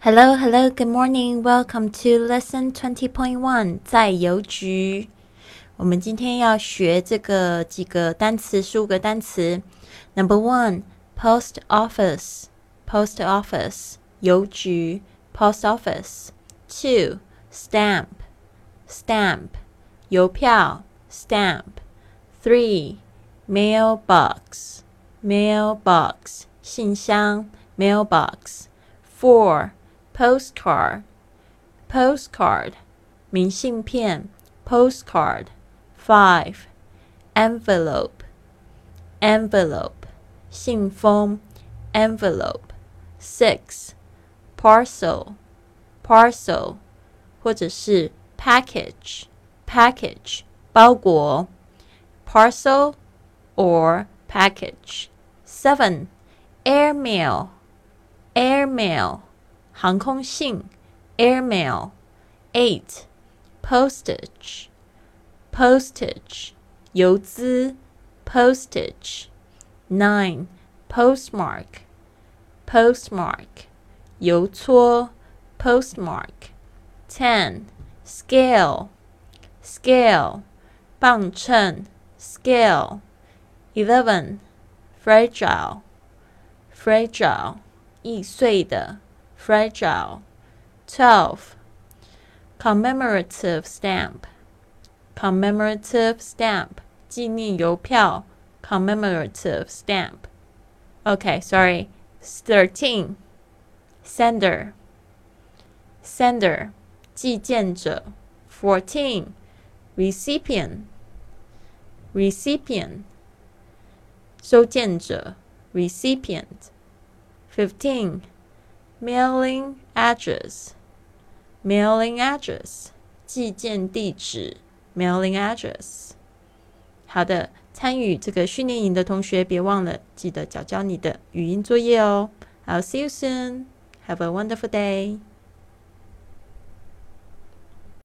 Hello, hello, good morning. Welcome to lesson twenty point one. 在邮局，我们今天要学这个几个单词，十五个单词。Number one, post office, post office，邮局，post office. Two, stamp, stamp，邮票，stamp. Three, mailbox, mailbox，信箱，mailbox. Four postcard, postcard, 明信片 postcard. Five, envelope, envelope, 信封 envelope. Six, parcel, parcel, 或者是 package, package, 包裹 parcel or package. Seven, airmail, airmail 航空信 airmail. Eight, postage, postage 邮资 postage. Nine, postmark, postmark 邮戳 postmark. Ten, scale, scale 磅秤 scale. Eleven, fragile, fragile 易碎的 fragile. Twelve, commemorative stamp, commemorative stamp 纪念邮票 commemorative stamp. Okay, sorry. Thirteen, sender, sender 寄件者 Fourteen, recipient, recipient 收件者 recipient. Fifteen, Mailing address, mailing address 寄件地址 mailing address。好的，参与这个训练营的同学，别忘了记得交交你的语音作业哦。I'll see you soon. Have a wonderful day.